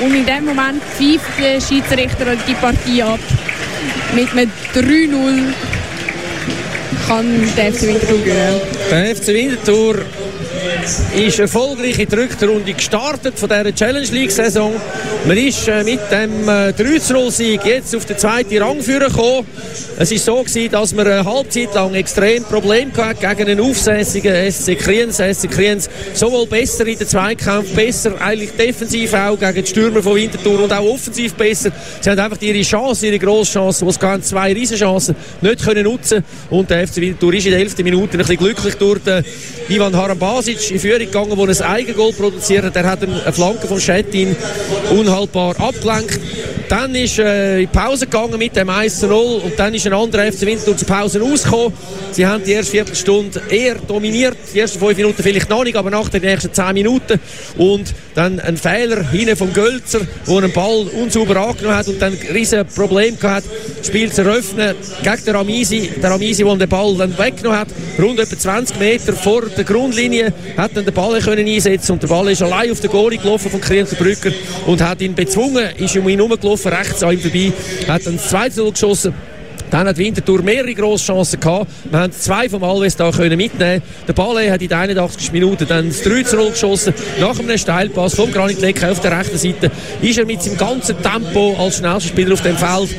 Und in dem Moment pfeift der Schiedsrichter die Partie ab. Mit einem 3-0 kann der FC Winterthur gewinnen. Der FC Winterthur ist erfolgreich in die Rückrunde gestartet von dieser Challenge League Saison. Man ist äh, mit dem äh, 3-0-Sieg jetzt auf den zweiten Rang gekommen. Es war so gewesen, dass man eine Halbzeit lang extrem Probleme hatte gegen einen aufsässigen SC Kriens. SC Kriens sowohl besser in den Zweikampf, besser eigentlich defensiv auch gegen die Stürmer von Winterthur und auch offensiv besser. Sie haben einfach ihre Chance, ihre grosse Chance, wo es gehen, zwei Riesenchancen nicht können nutzen und der FC Winterthur ist in der 11. Minute ein bisschen glücklich durch den Ivan Harambasic in Führung gegangen, der ein Eigengoal produziert hat. Er hat eine Flanke von Schettin unhaltbar abgelenkt. Dann ist äh, in Pause gegangen mit dem 1-0 und dann ist ein anderer FC Winterthur zur Pause rausgekommen. Sie haben die erste Viertelstunde eher dominiert, die ersten fünf Minuten vielleicht noch nicht, aber nach den nächsten zehn Minuten und dann ein Fehler hinten vom Gölzer, der einen Ball unsauber angenommen hat und dann ein riesen Problem gehabt, das Spiel zu eröffnen gegen den Ramisi. Der Ramisi, der den Ball dann weggenommen hat, rund etwa 20 Meter vor der Grundlinie, hat dann den Ball können einsetzen und der Ball ist allein auf den Goalie gelaufen von Krienzer Brücker und hat ihn bezwungen, ist um ihn herumgelaufen, rechts an ihm vorbei, hat dann das 2 0 geschossen dann hat Winterthur mehrere grosse Chancen gehabt. Wir haben zwei vom Alves da können mitnehmen. Der Ballet hat in den 81 Minuten dann das 3 0 geschossen. Nach einem Steilpass vom Granit Lecker auf der rechten Seite ist er mit seinem ganzen Tempo als schnellster Spieler auf dem Feld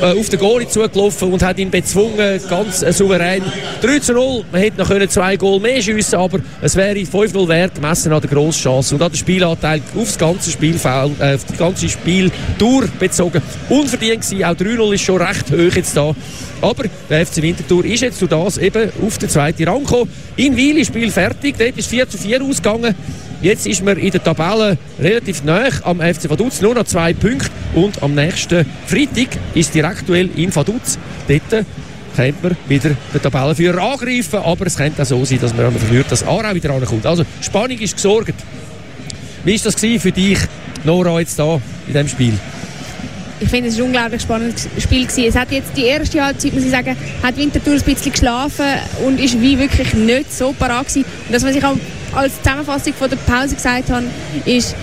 äh, auf den Goalie zugelaufen und hat ihn bezwungen, ganz äh, souverän. 3 zu 0, man hätte noch können zwei Goal mehr schiessen aber es wäre 5-0 wert, gemessen an der grossen Chance und an den Spielanteil aufs ganze Spielfeld, äh, auf die ganze Spieltour bezogen. Unverdient gewesen, auch 3-0 ist schon recht hoch jetzt da. Aber der FC Winterthur ist jetzt zu das eben auf den zweiten Rang gekommen. In Wil ist Spiel fertig, dort ist 4 zu 4 ausgegangen. Jetzt ist man in der Tabelle relativ nah am FC Vaduz, nur noch zwei Punkte. Und am nächsten Freitag ist direkt in Vaduz. Dort könnte man wieder den Tabellenführer angreifen, aber es könnte auch so sein, dass man verliert, dass Aarau wieder ankommt. Also Spannung ist gesorgt. Wie war das für dich, Nora, jetzt da in diesem Spiel? Ich finde, es war ein unglaublich spannendes Spiel. Gewesen. Es hat jetzt die erste Halbzeit, muss ich sagen, hat Winterthur ein bisschen geschlafen und ist wie wirklich nicht so parat gewesen. Und das, was ich auch als Zusammenfassung von der Pause gesagt habe, ist,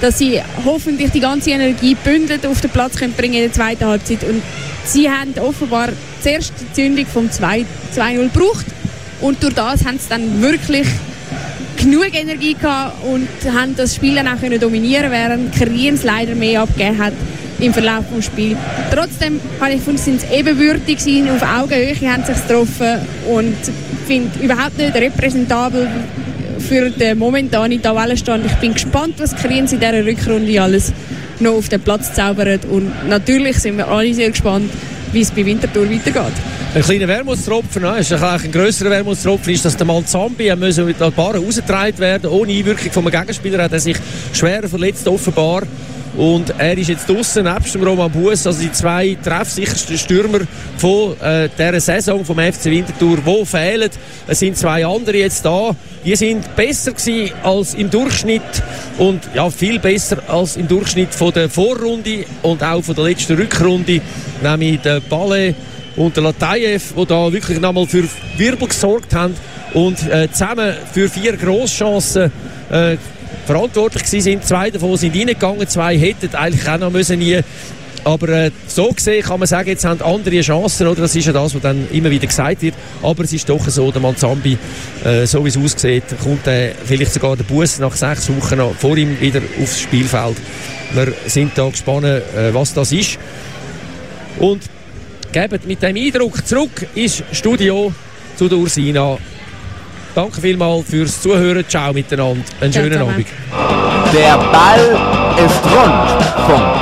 dass sie hoffentlich die ganze Energie bündelt auf den Platz können bringen in der zweiten Halbzeit. Und sie haben offenbar die Zündung vom 2-0 gebraucht und durch das haben sie dann wirklich genug Energie gehabt und haben das Spiel dann auch können dominieren während Kriens leider mehr abgegeben hat im Verlauf des Spiels. Trotzdem habe ich gefunden, sind sie ebenbürtig gewesen, auf Augenhöhe haben sich getroffen und finde überhaupt nicht repräsentabel für den momentanen Tabellenstand. Ich bin gespannt, was Kriens in dieser Rückrunde alles noch auf den Platz zaubert und natürlich sind wir alle sehr gespannt, wie es bei Winterthur weitergeht. Ein kleiner Wermutstropfen, ist ein, grösserer Wermutstropfen, ist, dass der Malzambi mit der Bahn rausgetragen werden ohne Einwirkung vom Gegenspieler hat er sich schwer verletzt offenbar und er ist jetzt draußen nebst dem Roman Bus, also die zwei treffsichersten Stürmer von äh, dieser Saison vom FC Winterthur, die fehlen. Es sind zwei andere jetzt da. Die sind besser gewesen als im Durchschnitt und ja, viel besser als im Durchschnitt von der Vorrunde und auch von der letzten Rückrunde, nämlich der Ballet und der Latayev, die da wirklich nochmal für Wirbel gesorgt haben und äh, zusammen für vier Grosschancen äh, verantwortlich sind. Zwei davon sind reingegangen, zwei hätten eigentlich auch noch müssen nie. Aber äh, so gesehen kann man sagen, jetzt haben andere Chancen, oder? Das ist ja das, was dann immer wieder gesagt wird. Aber es ist doch so, der Manzambi, äh, so wie es aussieht, kommt äh, vielleicht sogar der Bus nach sechs Wochen noch vor ihm wieder aufs Spielfeld. Wir sind da gespannt, äh, was das ist. Und geben mit dem Eindruck zurück ins Studio zu der Ursina Danke vielmals fürs Zuhören. Ciao miteinander. Einen schönen Abend. Der Ball ist rund. Punkt.